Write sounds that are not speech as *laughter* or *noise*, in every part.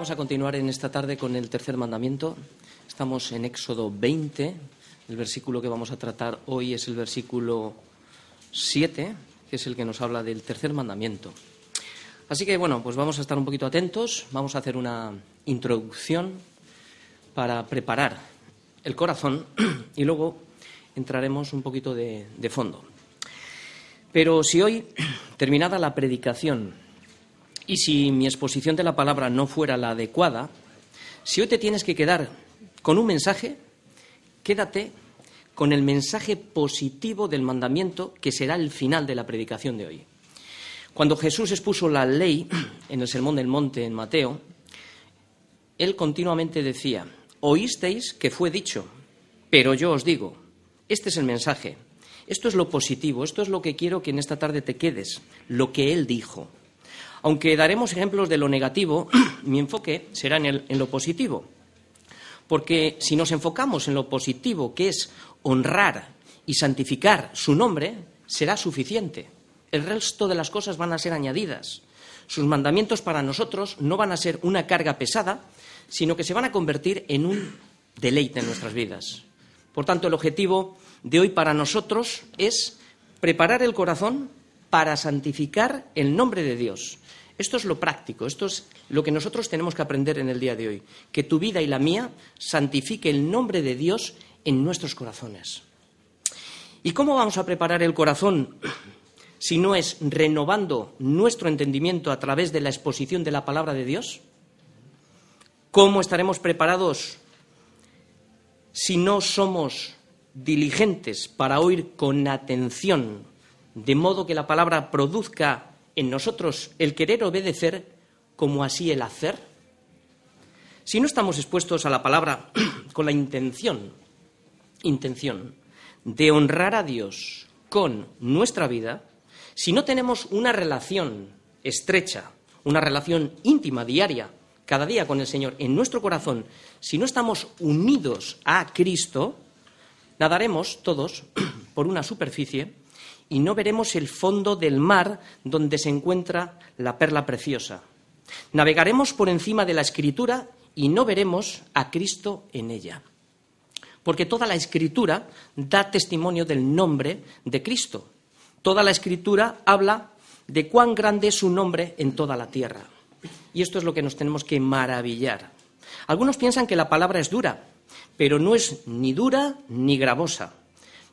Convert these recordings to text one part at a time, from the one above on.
Vamos a continuar en esta tarde con el tercer mandamiento. Estamos en Éxodo 20. El versículo que vamos a tratar hoy es el versículo 7, que es el que nos habla del tercer mandamiento. Así que, bueno, pues vamos a estar un poquito atentos. Vamos a hacer una introducción para preparar el corazón *clears throat* y luego entraremos un poquito de, de fondo. Pero si hoy, *clears throat* terminada la predicación, y si mi exposición de la palabra no fuera la adecuada, si hoy te tienes que quedar con un mensaje, quédate con el mensaje positivo del mandamiento que será el final de la predicación de hoy. Cuando Jesús expuso la ley *clears throat* en el Sermón del Monte en Mateo, él continuamente decía, oísteis que fue dicho, pero yo os digo, este es el mensaje, esto es lo positivo, esto es lo que quiero que en esta tarde te quedes, lo que él dijo. Aunque daremos ejemplos de lo negativo, *clears throat* mi enfoque será en, lo positivo. Porque si nos enfocamos en lo positivo, que es honrar y santificar su nombre, será suficiente. El resto de las cosas van a ser añadidas. Sus mandamientos para nosotros no van a ser una carga pesada, sino que se van a convertir en un deleite en nuestras vidas. Por tanto, el objetivo de hoy para nosotros es preparar el corazón para santificar el nombre de Dios. Esto es lo práctico, esto es lo que nosotros tenemos que aprender en el día de hoy. Que tu vida y la mía santifique el nombre de Dios en nuestros corazones. ¿Y cómo vamos a preparar el corazón *clears throat* si no es renovando nuestro entendimiento a través de la exposición de la palabra de Dios? ¿Cómo estaremos preparados si no somos diligentes para oír con atención, de modo que la palabra produzca en nosotros el querer obedecer como así el hacer? Si no estamos expuestos a la palabra *clears throat* con la intención, intención de honrar a Dios con nuestra vida, si no tenemos una relación estrecha, una relación íntima, diaria, cada día con el Señor en nuestro corazón, si no estamos unidos a Cristo, nadaremos todos *clears throat* por una superficie y no veremos el fondo del mar donde se encuentra la perla preciosa. Navegaremos por encima de la escritura y no veremos a Cristo en ella. Porque toda la escritura da testimonio del nombre de Cristo. Toda la escritura habla de cuán grande es su nombre en toda la tierra. Y esto es lo que nos tenemos que maravillar. Algunos piensan que la palabra es dura, pero no es ni dura ni gravosa.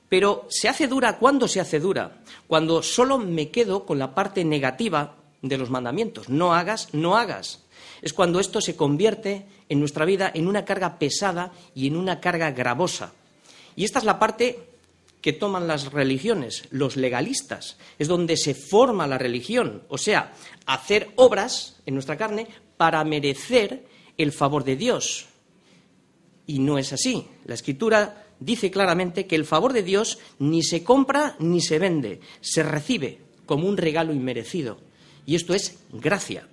Pero se hace dura cuando se hace dura, cuando solo me quedo con la parte negativa de los mandamientos. No hagas, no hagas. Es cuando esto se convierte en nuestra vida en una carga pesada y en una carga gravosa. Y esta es la parte que toman las religiones, los legalistas. Es donde se forma la religión, o sea, hacer obras en nuestra carne para merecer el favor de Dios. Y no es así. La escritura dice claramente que el favor de Dios ni se compra ni se vende, se recibe como un regalo inmerecido. Y esto es gracia.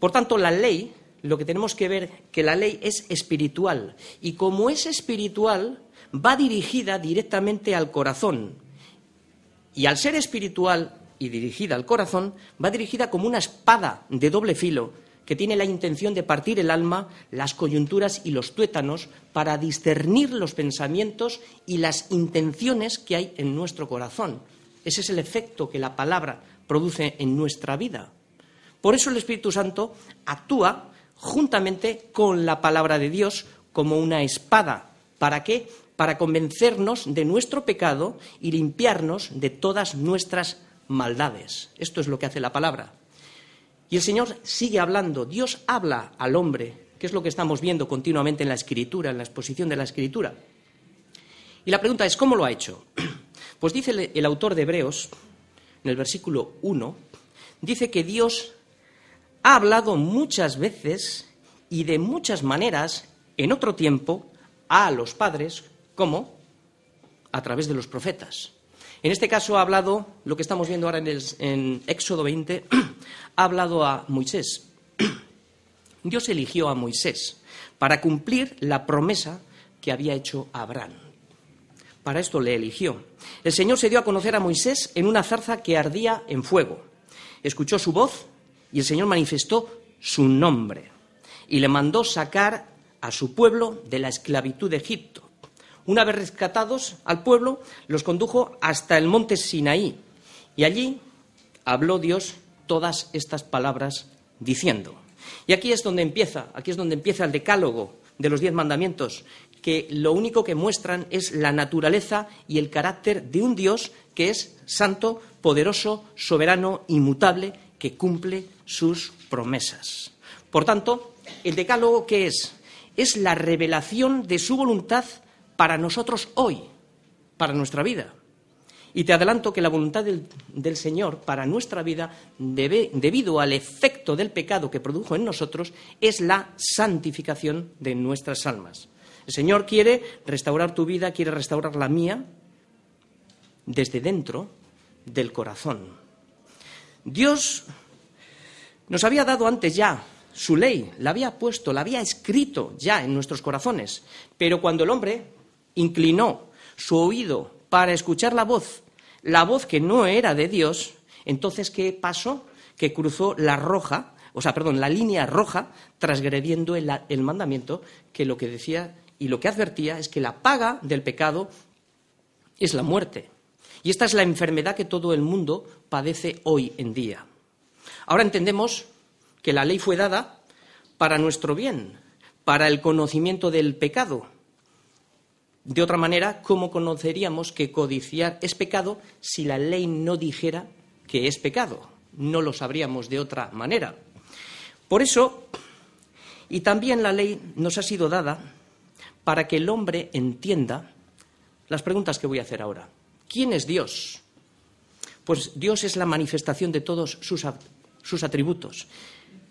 Por tanto, la ley, lo que tenemos que ver, que la ley es espiritual. Y como es espiritual, va dirigida directamente al corazón. Y al ser espiritual y dirigida al corazón, va dirigida como una espada de doble filo que tiene la intención de partir el alma, las coyunturas y los tuétanos para discernir los pensamientos y las intenciones que hay en nuestro corazón. Ese es el efecto que la palabra produce en nuestra vida. Por eso el Espíritu Santo actúa juntamente con la palabra de Dios como una espada. ¿Para qué? Para convencernos de nuestro pecado y limpiarnos de todas nuestras maldades. Esto es lo que hace la palabra. Y el Señor sigue hablando, Dios habla al hombre, que es lo que estamos viendo continuamente en la escritura, en la exposición de la escritura. Y la pregunta es, ¿cómo lo ha hecho? *clears throat* Pues dice el autor de Hebreos, en el versículo 1, dice que Dios ha hablado muchas veces y de muchas maneras en otro tiempo a los padres, ¿cómo? A través de los profetas. En este caso ha hablado, lo que estamos viendo ahora en, Éxodo 20, *clears throat* ha hablado a Moisés. *clears throat* Dios eligió a Moisés para cumplir la promesa que había hecho Abraham. Para esto le eligió. El Señor se dio a conocer a Moisés en una zarza que ardía en fuego. Escuchó su voz y el Señor manifestó su nombre. y le mandó sacar a su pueblo de la esclavitud de Egipto. Una vez rescatados al pueblo, los condujo hasta el monte Sinaí y allí habló Dios todas estas palabras diciendo. Y aquí es donde empieza, aquí es donde empieza el decálogo de los diez mandamientos, que lo único que muestran es la naturaleza y el carácter de un Dios que es santo, poderoso, soberano, inmutable, que cumple sus promesas. Por tanto, el decálogo ¿qué es? Es la revelación de su voluntad para nosotros hoy, para nuestra vida. Y te adelanto que la voluntad del, Señor para nuestra vida, debido al efecto del pecado que produjo en nosotros, es la santificación de nuestras almas. El Señor quiere restaurar tu vida, quiere restaurar la mía, desde dentro del corazón. Dios nos había dado antes ya su ley, la había puesto, la había escrito ya en nuestros corazones, pero cuando el hombre inclinó su oído para escuchar la voz la voz que no era de Dios, entonces ¿qué pasó? Que cruzó la roja, o sea, perdón, la línea roja, transgrediendo el, el mandamiento que lo que decía y lo que advertía es que la paga del pecado es la muerte. Y esta es la enfermedad que todo el mundo padece hoy en día. Ahora entendemos que la ley fue dada para nuestro bien, para el conocimiento del pecado, de otra manera, ¿cómo conoceríamos que codiciar es pecado si la ley no dijera que es pecado? No lo sabríamos de otra manera. Por eso, y también la ley nos ha sido dada para que el hombre entienda las preguntas que voy a hacer ahora. ¿Quién es Dios? Pues Dios es la manifestación de todos sus, sus atributos.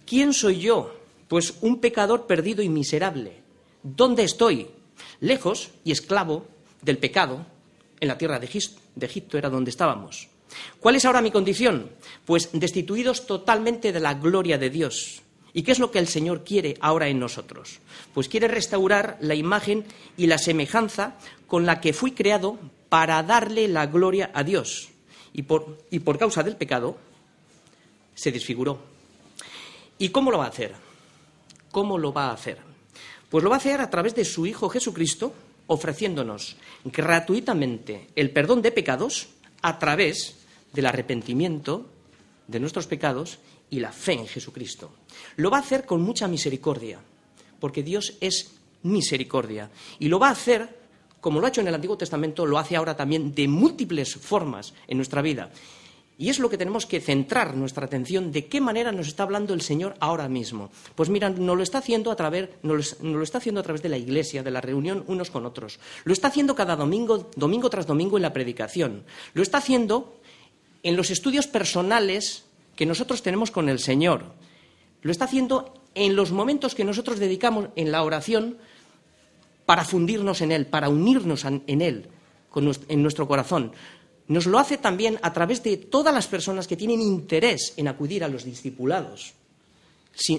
¿Quién soy yo? Pues un pecador perdido y miserable. ¿Dónde estoy? Lejos y esclavo del pecado en la tierra de Egipto, era donde estábamos. ¿Cuál es ahora mi condición? Pues destituidos totalmente de la gloria de Dios. ¿Y qué es lo que el Señor quiere ahora en nosotros? Pues quiere restaurar la imagen y la semejanza con la que fui creado para darle la gloria a Dios. Y por, y por causa del pecado se desfiguró. ¿Y cómo lo va a hacer? ¿Cómo lo va a hacer? Pues lo va a hacer a través de su Hijo Jesucristo, ofreciéndonos gratuitamente el perdón de pecados a través del arrepentimiento de nuestros pecados y la fe en Jesucristo. Lo va a hacer con mucha misericordia, porque Dios es misericordia. Y lo va a hacer, como lo ha hecho en el Antiguo Testamento, lo hace ahora también de múltiples formas en nuestra vida. Y es lo que tenemos que centrar nuestra atención de qué manera nos está hablando el Señor ahora mismo. Pues mira, no lo está haciendo a través, no lo está haciendo a través de la iglesia, de la reunión unos con otros. Lo está haciendo cada domingo, domingo tras domingo en la predicación. Lo está haciendo en los estudios personales que nosotros tenemos con el Señor. Lo está haciendo en los momentos que nosotros dedicamos en la oración para fundirnos en Él, para unirnos en Él, en nuestro corazón nos lo hace también a través de todas las personas que tienen interés en acudir a los discipulados.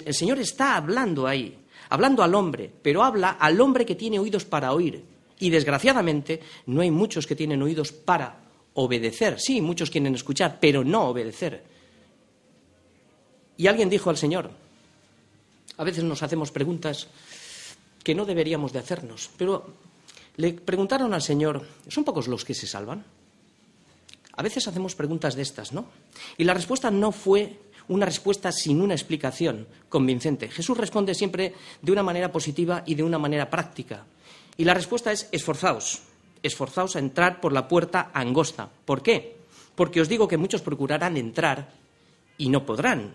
El Señor está hablando ahí, hablando al hombre, pero habla al hombre que tiene oídos para oír. Y desgraciadamente no hay muchos que tienen oídos para obedecer. Sí, muchos quieren escuchar, pero no obedecer. Y alguien dijo al Señor, a veces nos hacemos preguntas que no deberíamos de hacernos, pero le preguntaron al Señor, ¿son pocos los que se salvan? A veces hacemos preguntas de estas, ¿no? Y la respuesta no fue una respuesta sin una explicación convincente. Jesús responde siempre de una manera positiva y de una manera práctica. Y la respuesta es esforzaos, esforzaos a entrar por la puerta angosta. ¿Por qué? Porque os digo que muchos procurarán entrar y no podrán.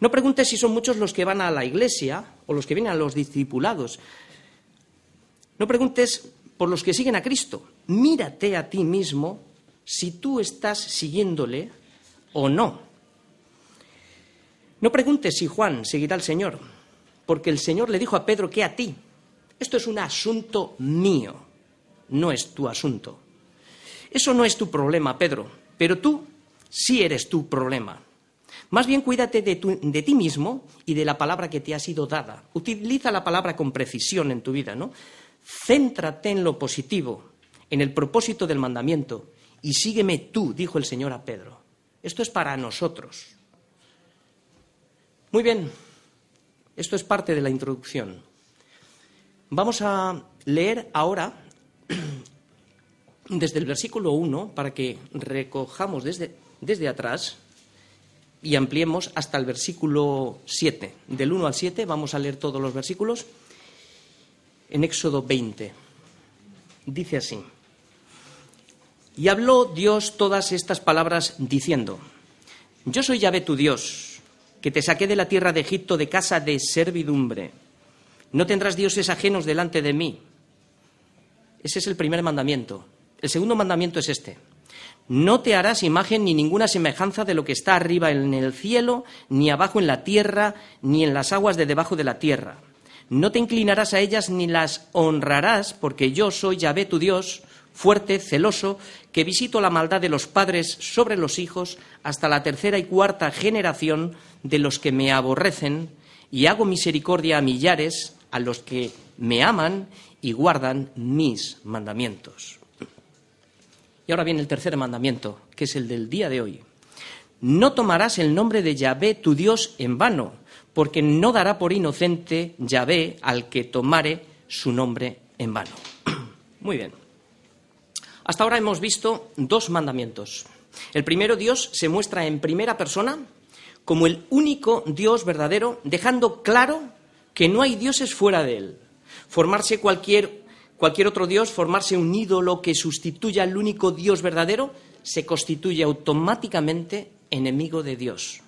No preguntes si son muchos los que van a la iglesia o los que vienen a los discipulados. No preguntes por los que siguen a Cristo. Mírate a ti mismo si tú estás siguiéndole o no. No preguntes si Juan seguirá al Señor, porque el Señor le dijo a Pedro que a ti. Esto es un asunto mío, no es tu asunto. Eso no es tu problema, Pedro, pero tú sí eres tu problema. Más bien cuídate de, ti mismo y de la palabra que te ha sido dada. Utiliza la palabra con precisión en tu vida, ¿no? Céntrate en lo positivo, en el propósito del mandamiento, y sígueme tú, dijo el Señor a Pedro. Esto es para nosotros. Muy bien, Esto es parte de la introducción. Vamos a leer ahora *clears throat* desde el versículo 1 para que recojamos desde, desde atrás y ampliemos hasta el versículo 7. Del 1 al 7 vamos a leer todos los versículos en Éxodo 20. Dice así. Y habló Dios todas estas palabras diciendo, Yo soy Yahvé tu Dios, que te saqué de la tierra de Egipto de casa de servidumbre. No tendrás dioses ajenos delante de mí. Ese es el primer mandamiento. El segundo mandamiento es este. No te harás imagen ni ninguna semejanza de lo que está arriba en el cielo, ni abajo en la tierra, ni en las aguas de debajo de la tierra. No te inclinarás a ellas ni las honrarás, porque yo soy Yahvé tu Dios, fuerte, celoso, que visito la maldad de los padres sobre los hijos hasta la tercera y cuarta generación de los que me aborrecen, y hago misericordia a millares a los que me aman y guardan mis mandamientos. Y ahora viene el tercer mandamiento, que es el del día de hoy. No tomarás el nombre de Yahvé tu Dios en vano, porque no dará por inocente Yahvé al que tomare su nombre en vano. *clears throat* Muy bien. Hasta ahora hemos visto dos mandamientos. El primero, Dios se muestra en primera persona como el único Dios verdadero, dejando claro que no hay dioses fuera de él. Formarse cualquier, cualquier otro Dios, formarse un ídolo que sustituya al único Dios verdadero, se constituye automáticamente enemigo de Dios.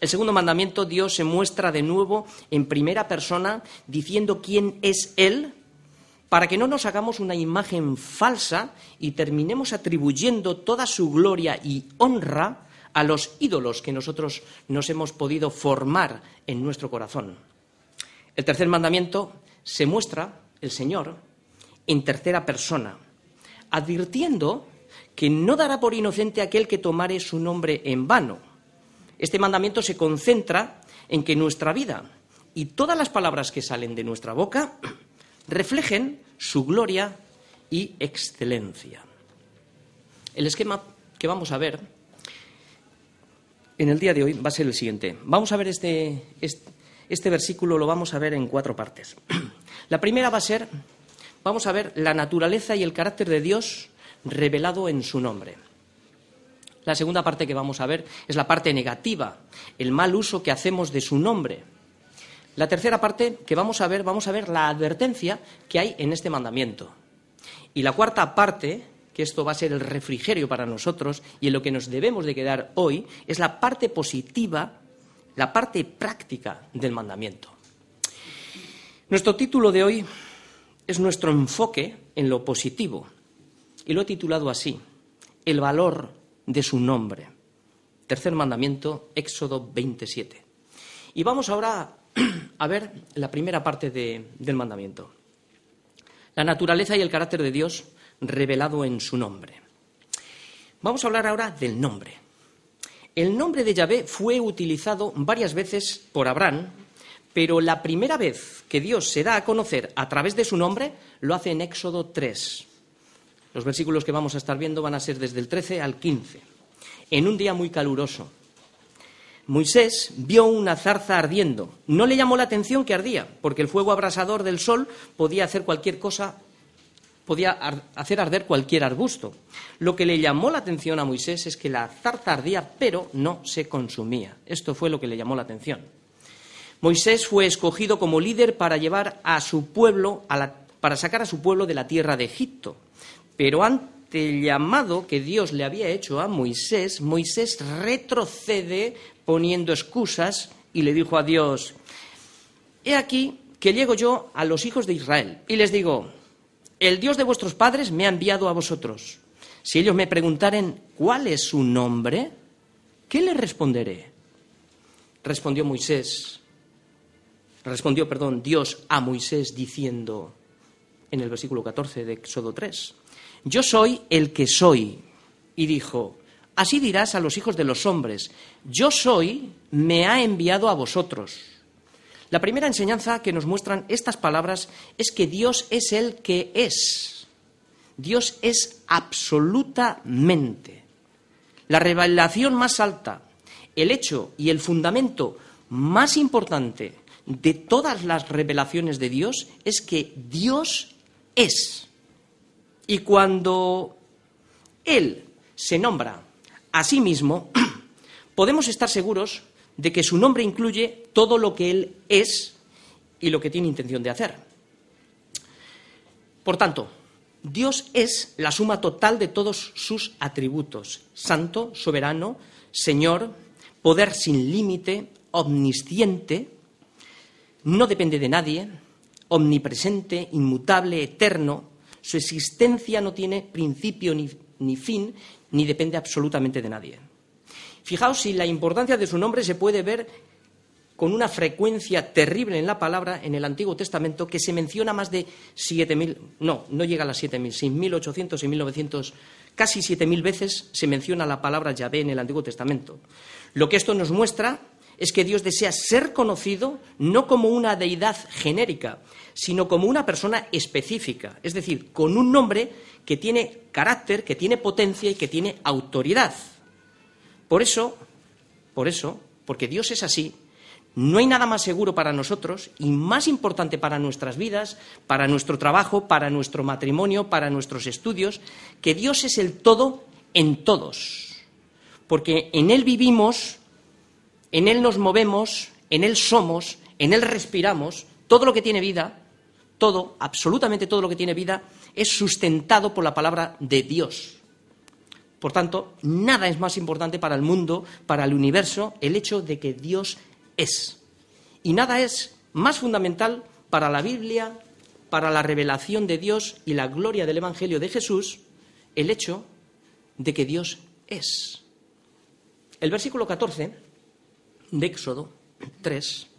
El segundo mandamiento, Dios se muestra de nuevo en primera persona diciendo quién es Él para que no nos hagamos una imagen falsa y terminemos atribuyendo toda su gloria y honra a los ídolos que nosotros nos hemos podido formar en nuestro corazón. El tercer mandamiento se muestra el Señor en tercera persona, advirtiendo que no dará por inocente aquel que tomare su nombre en vano. Este mandamiento se concentra en que nuestra vida y todas las palabras que salen de nuestra boca *clears throat* reflejen su gloria y excelencia. El esquema que vamos a ver en el día de hoy va a ser el siguiente. Vamos a ver este, este, versículo, lo vamos a ver en cuatro partes. *clears throat* La primera va a ser, vamos a ver la naturaleza y el carácter de Dios revelado en su nombre. La segunda parte que vamos a ver es la parte negativa, el mal uso que hacemos de su nombre. La tercera parte que vamos a ver, vamos a ver la advertencia que hay en este mandamiento. Y la cuarta parte, que esto va a ser el refrigerio para nosotros y en lo que nos debemos de quedar hoy, es la parte positiva, la parte práctica del mandamiento. Nuestro título de hoy es nuestro enfoque en lo positivo y lo he titulado así, el valor de su nombre. Tercer mandamiento, Éxodo 27. Y vamos ahora *clears throat* a ver la primera parte del mandamiento. La naturaleza y el carácter de Dios revelado en su nombre. Vamos a hablar ahora del nombre. El nombre de Yahvé fue utilizado varias veces por Abraham, pero la primera vez que Dios se da a conocer a través de su nombre lo hace en Éxodo 3. Los versículos que vamos a estar viendo van a ser desde el 13 al 15, en un día muy caluroso. Moisés vio una zarza ardiendo. No le llamó la atención que ardía, porque el fuego abrasador del sol podía hacer cualquier cosa, podía hacer arder cualquier arbusto. Lo que le llamó la atención a Moisés es que la zarza ardía, pero no se consumía. Esto fue lo que le llamó la atención. Moisés fue escogido como líder para llevar a su pueblo, para sacar a su pueblo de la tierra de Egipto. Pero ante el llamado que Dios le había hecho a Moisés, Moisés retrocede poniendo excusas y le dijo a Dios, he aquí que llego yo a los hijos de Israel y les digo, el Dios de vuestros padres me ha enviado a vosotros. Si ellos me preguntaren cuál es su nombre, ¿qué les responderé? Respondió Moisés, respondió, perdón, Dios a Moisés diciendo en el versículo 14 de Éxodo 3, yo soy el que soy. Y dijo, Así dirás a los hijos de los hombres, yo soy, me ha enviado a vosotros. La primera enseñanza que nos muestran estas palabras es que Dios es el que es. Dios es absolutamente. La revelación más alta, el hecho y el fundamento más importante de todas las revelaciones de Dios es que Dios es. Y cuando Él se nombra a sí mismo, podemos estar seguros de que su nombre incluye todo lo que Él es y lo que tiene intención de hacer. Por tanto, Dios es la suma total de todos sus atributos, santo, soberano, Señor, poder sin límite, omnisciente, no depende de nadie, omnipresente, inmutable, eterno, su existencia no tiene principio ni, ni fin, ni depende absolutamente de nadie. Fijaos si la importancia de su nombre se puede ver con una frecuencia terrible en la palabra en el Antiguo Testamento que se menciona más de 7.000, no, no llega a las 7.000, 6.800 y 1.900, casi 7.000 veces se menciona la palabra Yahvé en el Antiguo Testamento. Lo que esto nos muestra es que Dios desea ser conocido no como una deidad genérica, sino como una persona específica, es decir, con un nombre que tiene carácter, que tiene potencia y que tiene autoridad. Por eso, por eso, porque Dios es así, no hay nada más seguro para nosotros y más importante para nuestras vidas, para nuestro trabajo, para nuestro matrimonio, para nuestros estudios, que Dios es el todo en todos. Porque en Él vivimos, en Él nos movemos, en Él somos, en Él respiramos, todo lo que tiene vida, todo, absolutamente todo lo que tiene vida, es sustentado por la palabra de Dios. Por tanto, nada es más importante para el mundo, para el universo, el hecho de que Dios es. Y nada es más fundamental para la Biblia, para la revelación de Dios y la gloria del Evangelio de Jesús, el hecho de que Dios es. El versículo 14 de Éxodo 3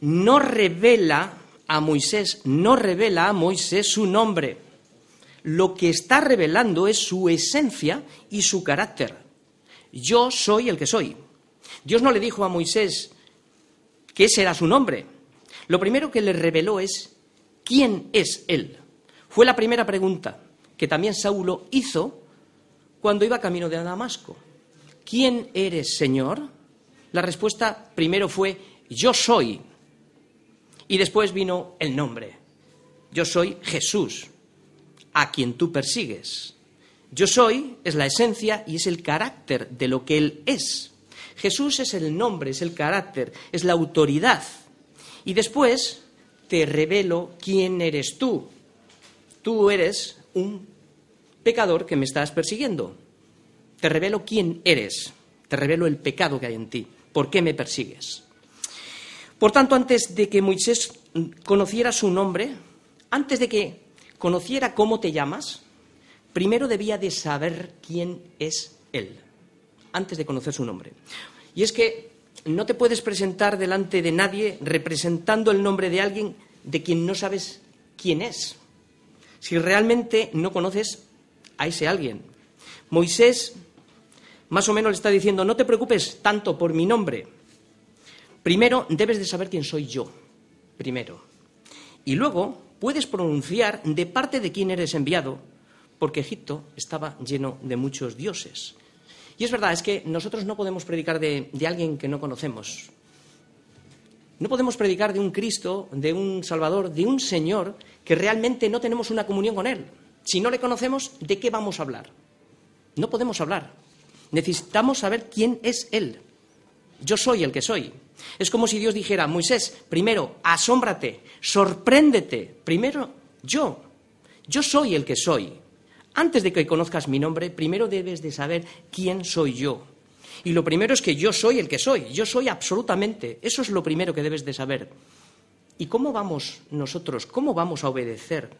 no revela a Moisés, no revela a Moisés su nombre. Lo que está revelando es su esencia y su carácter. Yo soy el que soy. Dios no le dijo a Moisés que ese era su nombre. Lo primero que le reveló es quién es él. Fue la primera pregunta que también Saulo hizo cuando iba camino de Damasco. ¿Quién eres, Señor? La respuesta primero fue yo soy. Y después vino el nombre. Yo soy Jesús, a quien tú persigues. Yo soy es la esencia y es el carácter de lo que Él es. Jesús es el nombre, es el carácter, es la autoridad. Y después te revelo quién eres tú. Tú eres un pecador que me estás persiguiendo. Te revelo quién eres. Te revelo el pecado que hay en ti. ¿Por qué me persigues? Por tanto, antes de que Moisés conociera su nombre, antes de que conociera cómo te llamas, primero debía de saber quién es él antes de conocer su nombre. Y es que no te puedes presentar delante de nadie representando el nombre de alguien de quien no sabes quién es. Si realmente no conoces a ese alguien. Moisés más o menos le está diciendo, no te preocupes tanto por mi nombre. Primero debes de saber quién soy yo, primero. Y luego puedes pronunciar de parte de quién eres enviado, porque Egipto estaba lleno de muchos dioses. Y es verdad, es que nosotros no podemos predicar de, alguien que no conocemos. No podemos predicar de un Cristo, de un Salvador, de un Señor que realmente no tenemos una comunión con Él. Si no le conocemos, ¿de qué vamos a hablar? No podemos hablar. Necesitamos saber quién es Él. Yo soy el que soy. Es como si Dios dijera, Moisés, primero, asómbrate, sorpréndete. Primero, yo. Yo soy el que soy. Antes de que conozcas mi nombre, primero debes de saber quién soy yo. Y lo primero es que yo soy el que soy, yo soy absolutamente. Eso es lo primero que debes de saber. ¿Y cómo vamos nosotros, cómo vamos a obedecer?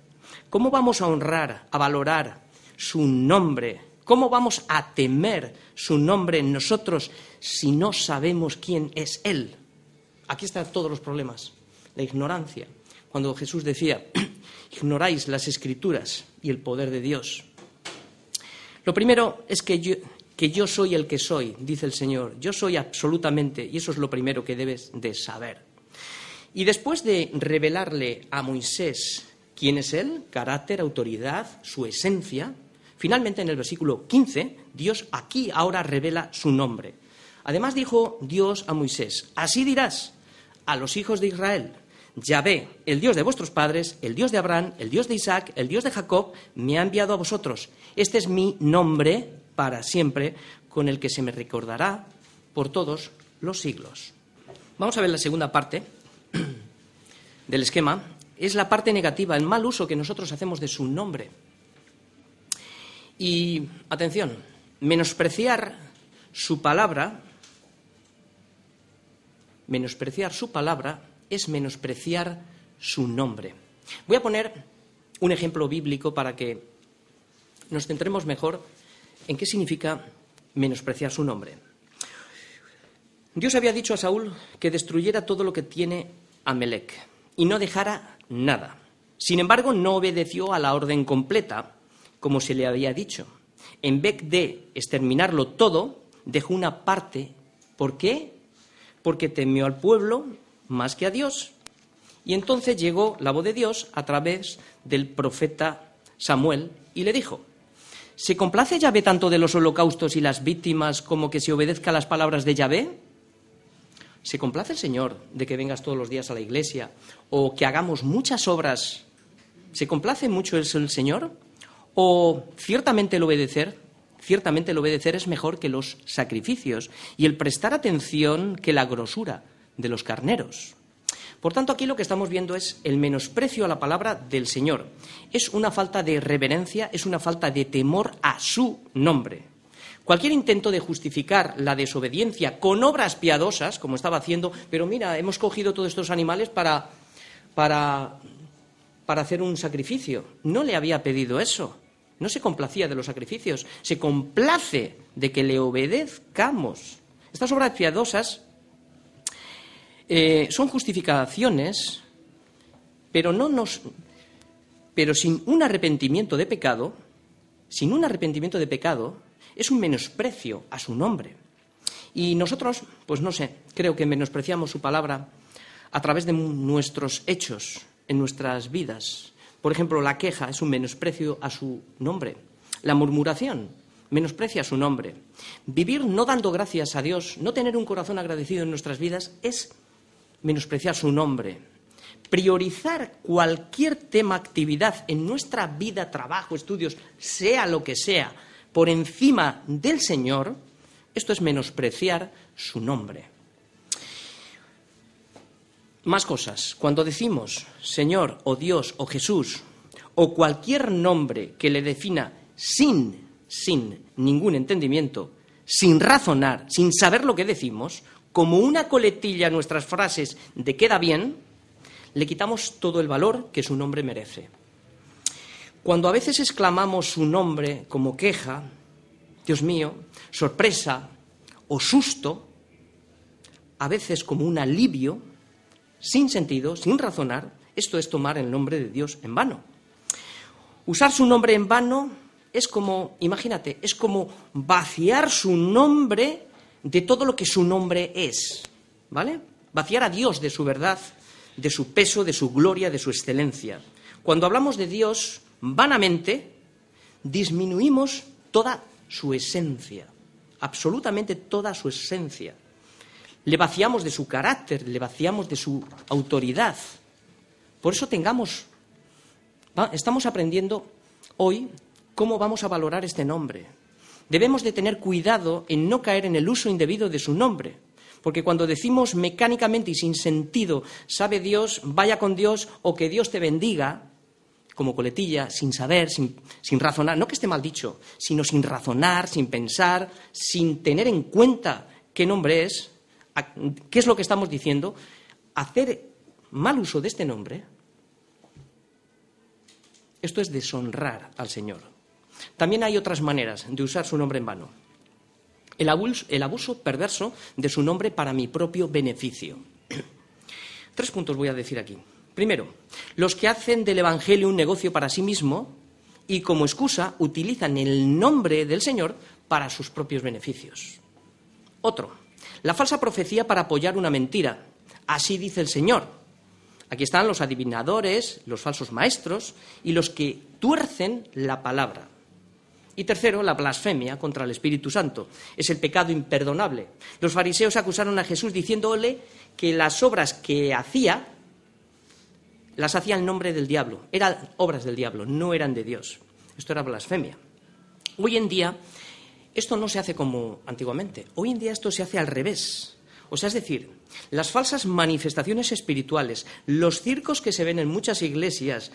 ¿Cómo vamos a honrar, a valorar su nombre? ¿Cómo vamos a temer su nombre en nosotros si no sabemos quién es Él? Aquí están todos los problemas. La ignorancia. Cuando Jesús decía, *clears throat* ignoráis las escrituras y el poder de Dios. Lo primero es que yo, que yo soy el que soy, dice el Señor. Yo soy absolutamente, y eso es lo primero que debes de saber. Y después de revelarle a Moisés quién es él, carácter, autoridad, su esencia, finalmente en el versículo 15, Dios aquí ahora revela su nombre. Además dijo Dios a Moisés, así dirás a los hijos de Israel, Yahvé, el Dios de vuestros padres, el Dios de Abraham, el Dios de Isaac, el Dios de Jacob, me ha enviado a vosotros. Este es mi nombre para siempre, con el que se me recordará por todos los siglos. Vamos a ver la segunda parte del esquema. Es la parte negativa, el mal uso que nosotros hacemos de su nombre. Y, atención, menospreciar su palabra, menospreciar su palabra es menospreciar su nombre. Voy a poner un ejemplo bíblico para que nos centremos mejor en qué significa menospreciar su nombre. Dios había dicho a Saúl que destruyera todo lo que tiene Amelec y no dejara nada. Sin embargo, no obedeció a la orden completa, como se le había dicho. En vez de exterminarlo todo, dejó una parte. ¿Por qué? Porque temió al pueblo más que a Dios. Y entonces llegó la voz de Dios a través del profeta Samuel y le dijo, ¿se complace Yahvé tanto de los holocaustos y las víctimas como que se obedezca a las palabras de Yahvé? ¿Se complace el Señor de que vengas todos los días a la iglesia o que hagamos muchas obras? ¿Se complace mucho el Señor? ¿O ciertamente el obedecer? Ciertamente el obedecer es mejor que los sacrificios y el prestar atención que la grosura de los carneros. Por tanto, aquí lo que estamos viendo es el menosprecio a la palabra del Señor. Es una falta de reverencia, es una falta de temor a su nombre. Cualquier intento de justificar la desobediencia con obras piadosas, como estaba haciendo, pero mira, hemos cogido todos estos animales para, para, para hacer un sacrificio. No le había pedido eso. No se complacía de los sacrificios, se complace de que le obedezcamos. Estas obras piadosas eh, son justificaciones, pero, no nos, pero sin un arrepentimiento de pecado, sin un arrepentimiento de pecado, es un menosprecio a su nombre. Y nosotros, pues no sé, creo que menospreciamos su palabra a través de nuestros hechos en nuestras vidas. Por ejemplo, la queja es un menosprecio a su nombre. La murmuración menosprecia su nombre. Vivir no dando gracias a Dios, no tener un corazón agradecido en nuestras vidas es menospreciar su nombre. Priorizar cualquier tema, actividad en nuestra vida, trabajo, estudios, sea lo que sea, por encima del Señor, esto es menospreciar su nombre. Más cosas. Cuando decimos Señor o Dios o Jesús o cualquier nombre que le defina sin, sin ningún entendimiento, sin razonar, sin saber lo que decimos, como una coletilla a nuestras frases de queda bien, le quitamos todo el valor que su nombre merece. Cuando a veces exclamamos su nombre como queja, Dios mío, sorpresa o susto, a veces como un alivio, sin sentido, sin razonar, esto es tomar el nombre de Dios en vano. Usar su nombre en vano es como, imagínate, es como vaciar su nombre de todo lo que su nombre es, ¿vale? Vaciar a Dios de su verdad, de su peso, de su gloria, de su excelencia. Cuando hablamos de Dios, vanamente, disminuimos toda su esencia, absolutamente toda su esencia. Le vaciamos de su carácter, le vaciamos de su autoridad. Por eso tengamos, estamos aprendiendo hoy cómo vamos a valorar este nombre debemos de tener cuidado en no caer en el uso indebido de su nombre. Porque cuando decimos mecánicamente y sin sentido, sabe Dios, vaya con Dios o que Dios te bendiga, como coletilla, sin saber, sin, sin, razonar, no que esté mal dicho, sino sin razonar, sin pensar, sin tener en cuenta qué nombre es, qué es lo que estamos diciendo, hacer mal uso de este nombre, esto es deshonrar al Señor. También hay otras maneras de usar su nombre en vano. El abuso, perverso de su nombre para mi propio beneficio. *clears throat* Tres puntos voy a decir aquí. Primero, los que hacen del Evangelio un negocio para sí mismo y como excusa utilizan el nombre del Señor para sus propios beneficios. Otro, la falsa profecía para apoyar una mentira. Así dice el Señor. Aquí están los adivinadores, los falsos maestros y los que tuercen la palabra. Y tercero, la blasfemia contra el Espíritu Santo. Es el pecado imperdonable. Los fariseos acusaron a Jesús diciéndole que las obras que hacía las hacía en nombre del diablo. Eran obras del diablo, no eran de Dios. Esto era blasfemia. Hoy en día esto no se hace como antiguamente. Hoy en día esto se hace al revés. O sea, es decir, las falsas manifestaciones espirituales, los circos que se ven en muchas iglesias,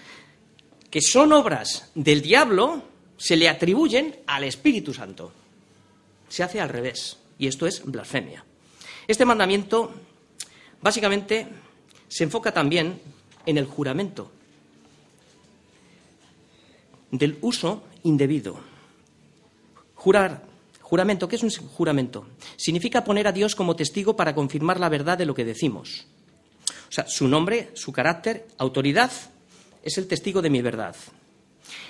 que son obras del diablo, se le atribuyen al Espíritu Santo. Se hace al revés. Y esto es blasfemia. Este mandamiento, básicamente, se enfoca también en el juramento del uso indebido. Jurar, juramento, ¿qué es un juramento? Significa poner a Dios como testigo para confirmar la verdad de lo que decimos. O sea, su nombre, su carácter, autoridad, es el testigo de mi verdad.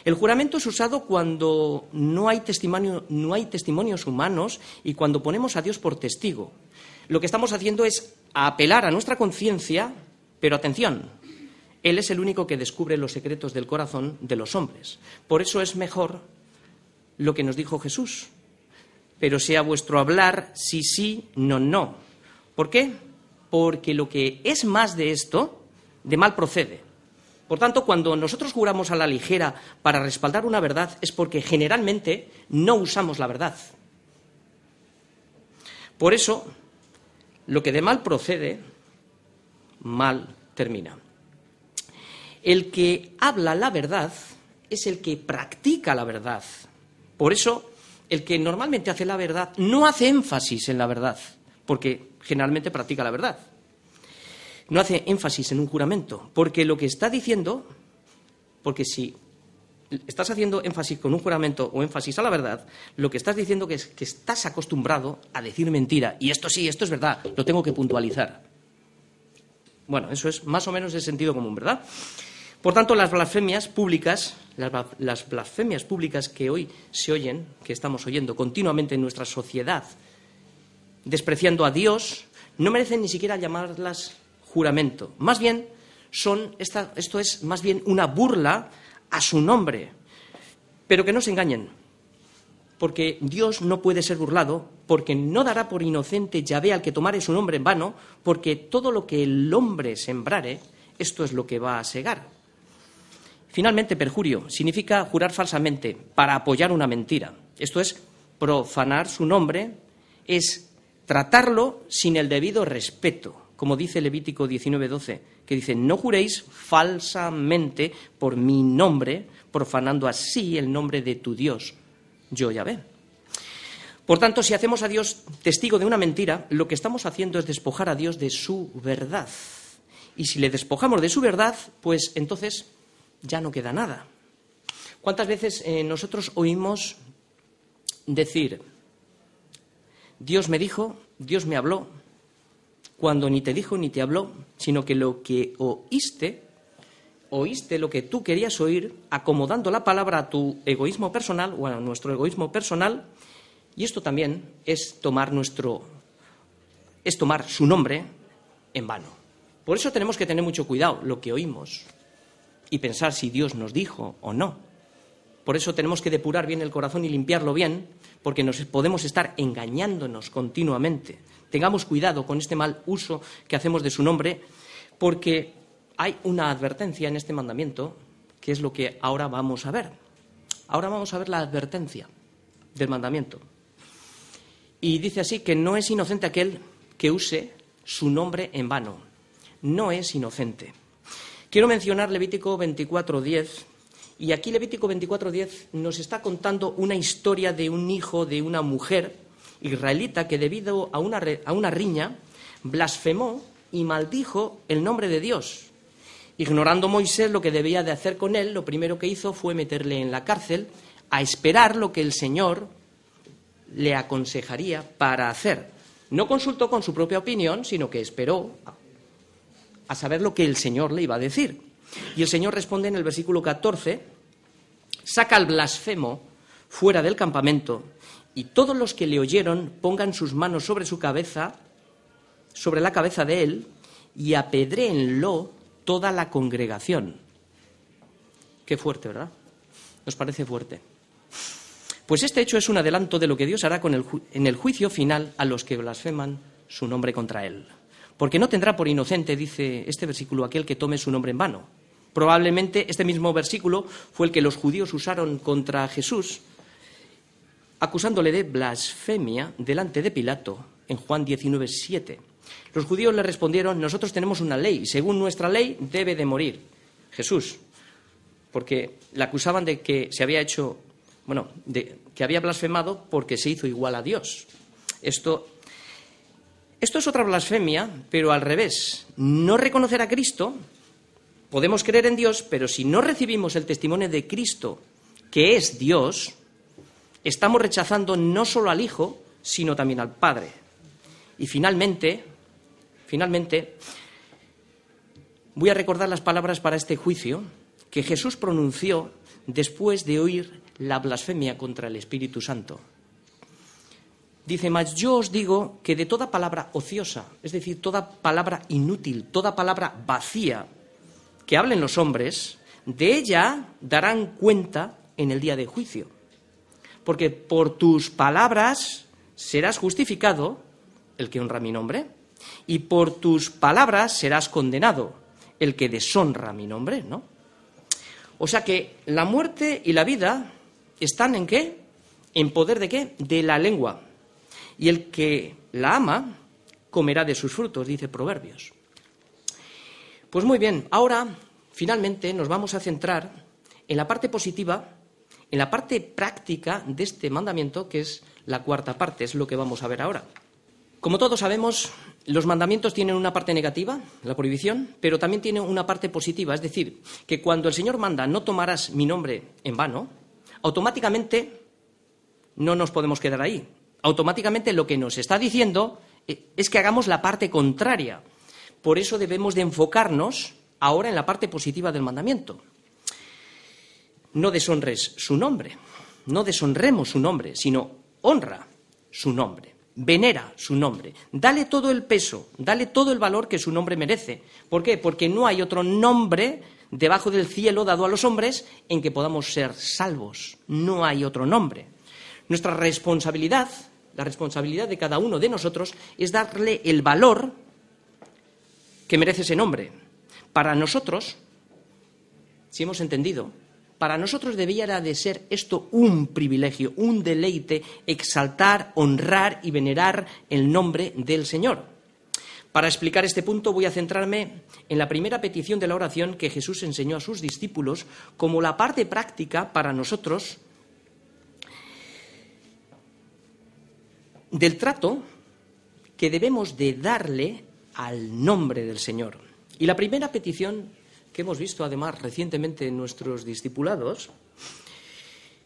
El juramento es usado cuando no hay, testimonio, no hay testimonios humanos y cuando ponemos a Dios por testigo. Lo que estamos haciendo es apelar a nuestra conciencia, pero atención, Él es el único que descubre los secretos del corazón de los hombres. Por eso es mejor lo que nos dijo Jesús. Pero sea vuestro hablar sí, sí, no, no. ¿Por qué? Porque lo que es más de esto, de mal procede. Por tanto, cuando nosotros juramos a la ligera para respaldar una verdad es porque generalmente no usamos la verdad. Por eso, lo que de mal procede, mal termina. El que habla la verdad es el que practica la verdad. Por eso, el que normalmente hace la verdad no hace énfasis en la verdad, porque generalmente practica la verdad no hace énfasis en un juramento, porque lo que está diciendo, porque si estás haciendo énfasis con un juramento o énfasis a la verdad, lo que estás diciendo es que estás acostumbrado a decir mentira. Y esto sí, esto es verdad, lo tengo que puntualizar. Bueno, eso es más o menos el sentido común, ¿verdad? Por tanto, las blasfemias públicas, las blasfemias públicas que hoy se oyen, que estamos oyendo continuamente en nuestra sociedad, despreciando a Dios, no merecen ni siquiera llamarlas juramento. Más bien, son, esto es más bien una burla a su nombre. Pero que no se engañen, porque Dios no puede ser burlado, porque no dará por inocente Yahvé al que tomare su nombre en vano, porque todo lo que el hombre sembrare, esto es lo que va a segar. Finalmente, perjurio significa jurar falsamente para apoyar una mentira. Esto es profanar su nombre, es tratarlo sin el debido respeto como dice Levítico 19:12, que dice, no juréis falsamente por mi nombre, profanando así el nombre de tu Dios, yo ya ve. Por tanto, si hacemos a Dios testigo de una mentira, lo que estamos haciendo es despojar a Dios de su verdad. Y si le despojamos de su verdad, pues entonces ya no queda nada. ¿Cuántas veces eh, nosotros oímos decir, Dios me dijo, Dios me habló, cuando ni te dijo ni te habló, sino que lo que oíste, oíste lo que tú querías oír, acomodando la palabra a tu egoísmo personal o a nuestro egoísmo personal, y esto también es tomar nuestro es tomar su nombre en vano. Por eso tenemos que tener mucho cuidado lo que oímos y pensar si Dios nos dijo o no. Por eso tenemos que depurar bien el corazón y limpiarlo bien, porque nos podemos estar engañándonos continuamente tengamos cuidado con este mal uso que hacemos de su nombre, porque hay una advertencia en este mandamiento, que es lo que ahora vamos a ver. Ahora vamos a ver la advertencia del mandamiento. Y dice así que no es inocente aquel que use su nombre en vano. No es inocente. Quiero mencionar Levítico 24.10 y aquí Levítico 24.10 nos está contando una historia de un hijo de una mujer israelita que debido a una, a una riña blasfemó y maldijo el nombre de Dios. Ignorando Moisés lo que debía de hacer con él, lo primero que hizo fue meterle en la cárcel a esperar lo que el Señor le aconsejaría para hacer. No consultó con su propia opinión, sino que esperó a saber lo que el Señor le iba a decir. Y el Señor responde en el versículo 14, saca al blasfemo fuera del campamento y todos los que le oyeron pongan sus manos sobre su cabeza, sobre la cabeza de él, y apedréenlo toda la congregación. Qué fuerte, ¿verdad? Nos parece fuerte. Pues este hecho es un adelanto de lo que Dios hará en el juicio final a los que blasfeman su nombre contra él. Porque no tendrá por inocente, dice este versículo, aquel que tome su nombre en vano. Probablemente este mismo versículo fue el que los judíos usaron contra Jesús, acusándole de blasfemia delante de Pilato en Juan 19, 7. Los judíos le respondieron, nosotros tenemos una ley, según nuestra ley debe de morir Jesús, porque le acusaban de que se había hecho, bueno, de que había blasfemado porque se hizo igual a Dios. Esto esto es otra blasfemia, pero al revés. No reconocer a Cristo, podemos creer en Dios, pero si no recibimos el testimonio de Cristo, que es Dios, estamos rechazando no solo al Hijo, sino también al Padre. Y finalmente, finalmente, voy a recordar las palabras para este juicio que Jesús pronunció después de oír la blasfemia contra el Espíritu Santo. Dice, mas yo os digo que de toda palabra ociosa, es decir, toda palabra inútil, toda palabra vacía que hablen los hombres, de ella darán cuenta en el día de juicio. Porque por tus palabras serás justificado, el que honra mi nombre, y por tus palabras serás condenado, el que deshonra mi nombre, ¿no? O sea que la muerte y la vida están en qué? En poder de qué? De la lengua y el que la ama comerá de sus frutos, dice Proverbios. Pues muy bien, ahora finalmente nos vamos a centrar en la parte positiva, en la parte práctica de este mandamiento, que es la cuarta parte, es lo que vamos a ver ahora. Como todos sabemos, los mandamientos tienen una parte negativa, la prohibición, pero también tienen una parte positiva, es decir, que cuando el Señor manda no tomarás mi nombre en vano, automáticamente no nos podemos quedar ahí automáticamente lo que nos está diciendo eh, es que hagamos la parte contraria. Por eso debemos de enfocarnos ahora en la parte positiva del mandamiento. No deshonres su nombre, no deshonremos su nombre, sino honra su nombre, venera su nombre, dale todo el peso, dale todo el valor que su nombre merece. ¿Por qué? Porque no hay otro nombre debajo del cielo dado a los hombres en que podamos ser salvos. No hay otro nombre. Nuestra responsabilidad la responsabilidad de cada uno de nosotros es darle el valor que merece ese nombre. Para nosotros, si hemos entendido, para nosotros debiera de ser esto un privilegio, un deleite, exaltar, honrar y venerar el nombre del Señor. Para explicar este punto voy a centrarme en la primera petición de la oración que Jesús enseñó a sus discípulos como la parte práctica para nosotros del trato que debemos de darle al nombre del Señor. Y la primera petición que hemos visto además recientemente en nuestros discipulados,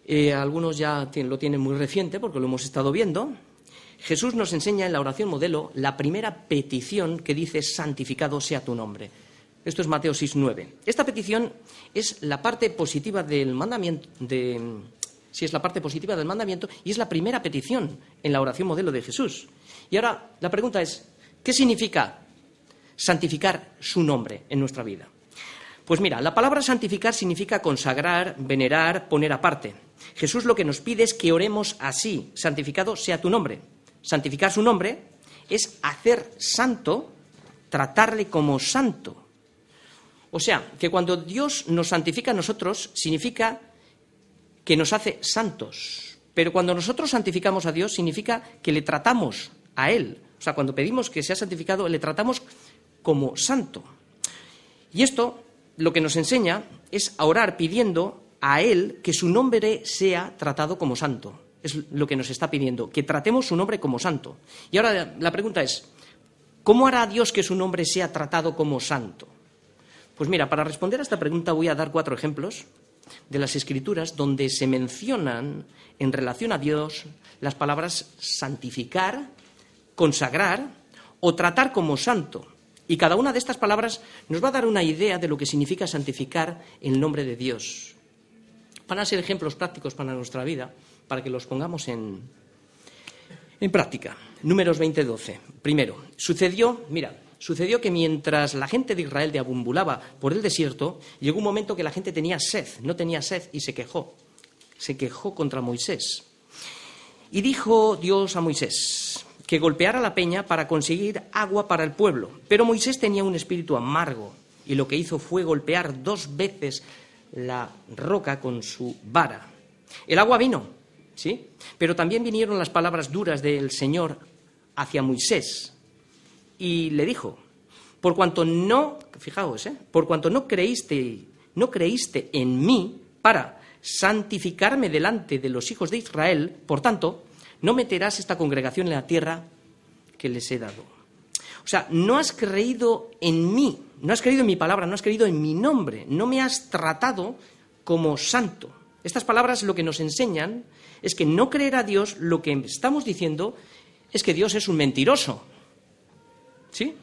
eh, algunos ya lo tienen muy reciente porque lo hemos estado viendo, Jesús nos enseña en la oración modelo la primera petición que dice santificado sea tu nombre. Esto es Mateo 6.9. Esta petición es la parte positiva del mandamiento de, si es la parte positiva del mandamiento y es la primera petición en la oración modelo de Jesús. Y ahora la pregunta es, ¿qué significa santificar su nombre en nuestra vida? Pues mira, la palabra santificar significa consagrar, venerar, poner aparte. Jesús lo que nos pide es que oremos así, santificado sea tu nombre. Santificar su nombre es hacer santo, tratarle como santo. O sea, que cuando Dios nos santifica a nosotros, significa que nos hace santos. Pero cuando nosotros santificamos a Dios significa que le tratamos a Él. O sea, cuando pedimos que sea santificado, le tratamos como santo. Y esto lo que nos enseña es a orar pidiendo a Él que su nombre sea tratado como santo. Es lo que nos está pidiendo, que tratemos su nombre como santo. Y ahora la pregunta es, ¿cómo hará Dios que su nombre sea tratado como santo? Pues mira, para responder a esta pregunta voy a dar cuatro ejemplos de las Escrituras donde se mencionan en relación a Dios las palabras santificar, consagrar o tratar como santo. Y cada una de estas palabras nos va a dar una idea de lo que significa santificar el nombre de Dios. Van a ser ejemplos prácticos para nuestra vida, para que los pongamos en, en práctica. Números 20:12. Primero, sucedió, mira, Sucedió que mientras la gente de Israel deambulaba por el desierto, llegó un momento que la gente tenía sed, no tenía sed y se quejó. se quejó contra Moisés. Y dijo Dios a Moisés que golpeara la peña para conseguir agua para el pueblo. Pero Moisés tenía un espíritu amargo y lo que hizo fue golpear dos veces la roca con su vara. El agua vino, ¿sí? Pero también vinieron las palabras duras del Señor hacia Moisés y le dijo, por cuanto no, fijaos, ¿eh? por cuanto no creíste, no creíste en mí para santificarme delante de los hijos de Israel, por tanto, no meterás esta congregación en la tierra que les he dado. O sea, no has creído en mí, no has creído en mi palabra, no has creído en mi nombre, no me has tratado como santo. Estas palabras lo que nos enseñan es que no creer a Dios, lo que estamos diciendo es que Dios es un mentiroso. ¿Sí?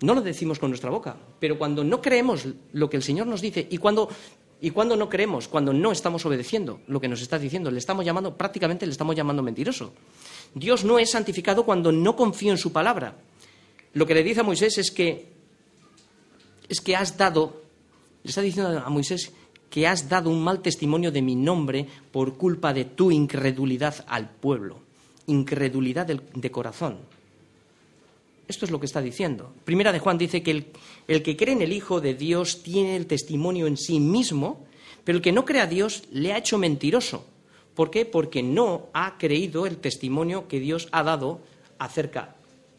No lo decimos con nuestra boca, pero cuando no creemos lo que el Señor nos dice y cuando y cuando no creemos, cuando no estamos obedeciendo lo que nos está diciendo, le estamos llamando, prácticamente le estamos llamando mentiroso. Dios no es santificado cuando no confío en su palabra. Lo que le dice a Moisés es que es que has dado, le está diciendo a Moisés que has dado un mal testimonio de mi nombre por culpa de tu incredulidad al pueblo, incredulidad de corazón. Esto es lo que está diciendo. Primera de Juan dice que el, que cree en el Hijo de Dios tiene el testimonio en sí mismo, pero el que no cree a Dios le ha hecho mentiroso. ¿Por qué? Porque no ha creído el testimonio que Dios ha dado acerca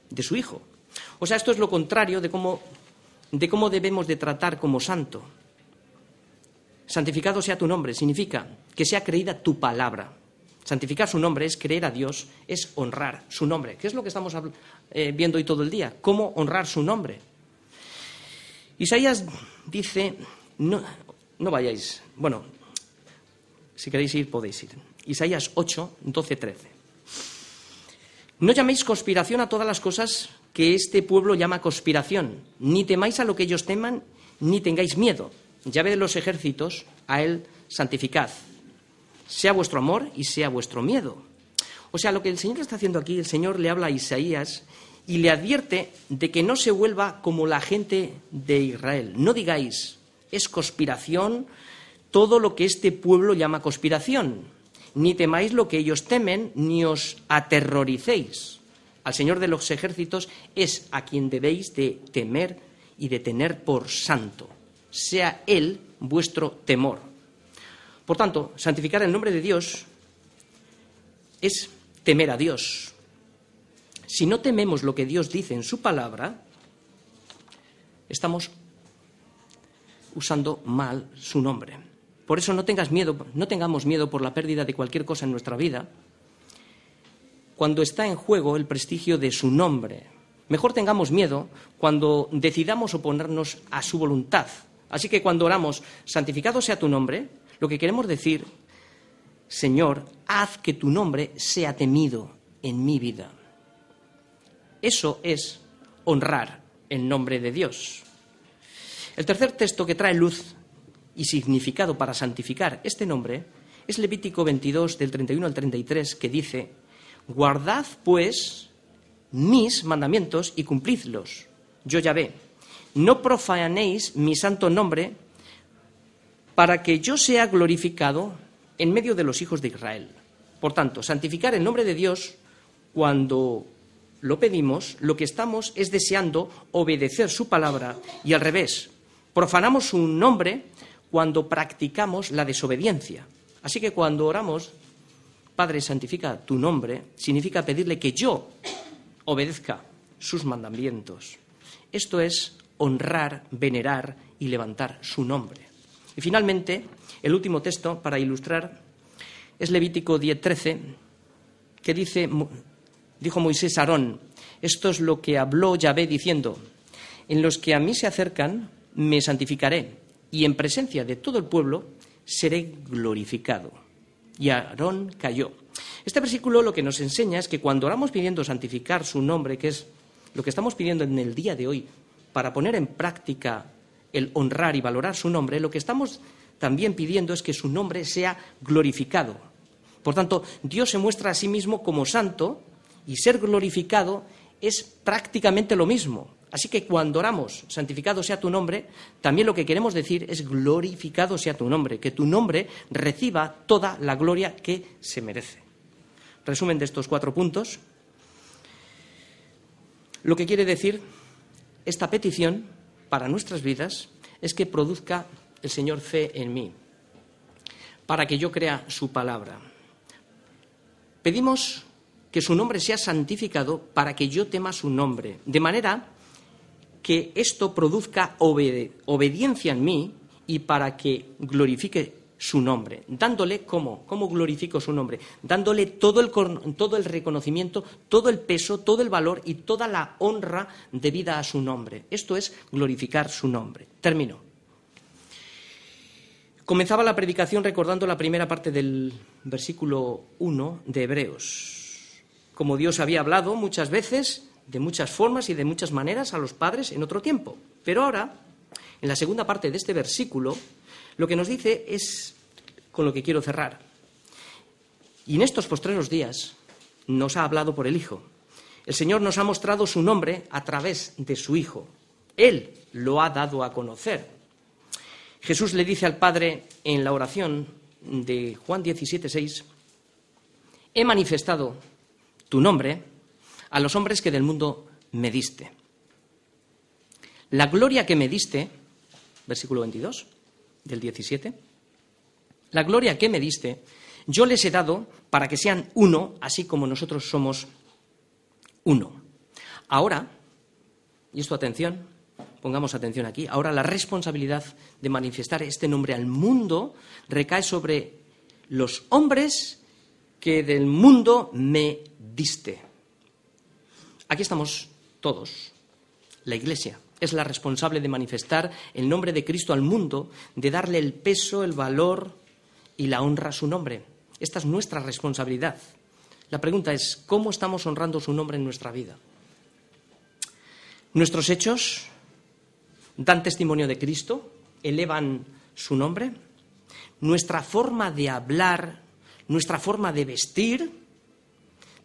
de su Hijo. O sea, esto es lo contrario de cómo, de cómo debemos de tratar como santo. Santificado sea tu nombre, significa que sea creída tu palabra. Santificar su nombre es creer a Dios, es honrar su nombre. ¿Qué es lo que estamos eh, viendo hoy todo el día? ¿Cómo honrar su nombre? Isaías dice, no, no vayáis, bueno, si queréis ir podéis ir. Isaías 8, 12, 13. No llaméis conspiración a todas las cosas que este pueblo llama conspiración, ni temáis a lo que ellos teman, ni tengáis miedo. Llave de los ejércitos, a él santificad sea vuestro amor y sea vuestro miedo. O sea, lo que el Señor está haciendo aquí, el Señor le habla a Isaías y le advierte de que no se vuelva como la gente de Israel. No digáis, es conspiración todo lo que este pueblo llama conspiración. Ni temáis lo que ellos temen, ni os aterroricéis. Al Señor de los ejércitos es a quien debéis de temer y de tener por santo. Sea Él vuestro temor. Por tanto, santificar el nombre de Dios es temer a Dios. Si no tememos lo que Dios dice en su palabra, estamos usando mal su nombre. Por eso no tengas miedo, no tengamos miedo por la pérdida de cualquier cosa en nuestra vida cuando está en juego el prestigio de su nombre. Mejor tengamos miedo cuando decidamos oponernos a su voluntad. Así que cuando oramos, santificado sea tu nombre, lo que queremos decir, Señor, haz que tu nombre sea temido en mi vida. Eso es honrar el nombre de Dios. El tercer texto que trae luz y significado para santificar este nombre es Levítico 22 del 31 al 33 que dice, guardad pues mis mandamientos y cumplidlos. Yo ya ve, no profanéis mi santo nombre para que yo sea glorificado en medio de los hijos de Israel. Por tanto, santificar el nombre de Dios cuando lo pedimos, lo que estamos es deseando obedecer su palabra y al revés, profanamos su nombre cuando practicamos la desobediencia. Así que cuando oramos, Padre, santifica tu nombre, significa pedirle que yo obedezca sus mandamientos. Esto es honrar, venerar y levantar su nombre. Y finalmente, el último texto para ilustrar es Levítico 10:13, que dice, dijo Moisés a Aarón, esto es lo que habló Yahvé diciendo, en los que a mí se acercan me santificaré y en presencia de todo el pueblo seré glorificado. Y Aarón cayó. Este versículo lo que nos enseña es que cuando oramos pidiendo santificar su nombre, que es lo que estamos pidiendo en el día de hoy, para poner en práctica el honrar y valorar su nombre, lo que estamos también pidiendo es que su nombre sea glorificado. Por tanto, Dios se muestra a sí mismo como santo y ser glorificado es prácticamente lo mismo. Así que cuando oramos, santificado sea tu nombre, también lo que queremos decir es glorificado sea tu nombre, que tu nombre reciba toda la gloria que se merece. Resumen de estos cuatro puntos. Lo que quiere decir esta petición para nuestras vidas es que produzca el Señor fe en mí, para que yo crea su palabra. Pedimos que su nombre sea santificado para que yo tema su nombre, de manera que esto produzca obediencia en mí y para que glorifique su nombre, dándole cómo, cómo glorifico su nombre, dándole todo el, todo el reconocimiento, todo el peso, todo el valor y toda la honra debida a su nombre. Esto es glorificar su nombre. Termino. Comenzaba la predicación recordando la primera parte del versículo 1 de Hebreos. Como Dios había hablado muchas veces de muchas formas y de muchas maneras a los padres en otro tiempo. Pero ahora, en la segunda parte de este versículo, lo que nos dice es con lo que quiero cerrar. Y en estos postreros días nos ha hablado por el Hijo. El Señor nos ha mostrado su nombre a través de su Hijo. Él lo ha dado a conocer. Jesús le dice al Padre en la oración de Juan 17:6, he manifestado tu nombre a los hombres que del mundo me diste. La gloria que me diste, versículo 22 del 17, la gloria que me diste, yo les he dado para que sean uno, así como nosotros somos uno. Ahora, y esto atención, pongamos atención aquí, ahora la responsabilidad de manifestar este nombre al mundo recae sobre los hombres que del mundo me diste. Aquí estamos todos. La Iglesia es la responsable de manifestar el nombre de Cristo al mundo, de darle el peso, el valor y la honra a su nombre. Esta es nuestra responsabilidad. La pregunta es, ¿cómo estamos honrando su nombre en nuestra vida? ¿Nuestros hechos dan testimonio de Cristo? ¿Elevan su nombre? ¿Nuestra forma de hablar, nuestra forma de vestir,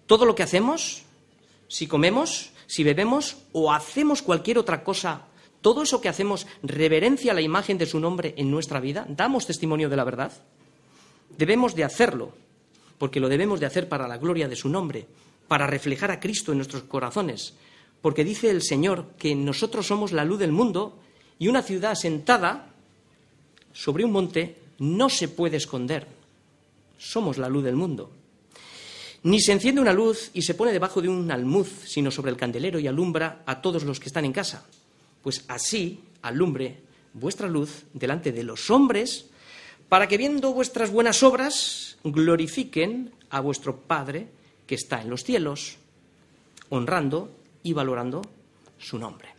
todo lo que hacemos si comemos, si bebemos o hacemos cualquier otra cosa, todo eso que hacemos reverencia a la imagen de su nombre en nuestra vida, damos testimonio de la verdad. Debemos de hacerlo, porque lo debemos de hacer para la gloria de su nombre, para reflejar a Cristo en nuestros corazones, porque dice el Señor que nosotros somos la luz del mundo y una ciudad sentada sobre un monte no se puede esconder. Somos la luz del mundo. Ni se enciende una luz y se pone debajo de un almuz, sino sobre el candelero y alumbra a todos los que están en casa. Pues así alumbre vuestra luz delante de los hombres, para que viendo vuestras buenas obras glorifiquen a vuestro Padre que está en los cielos, honrando y valorando su nombre.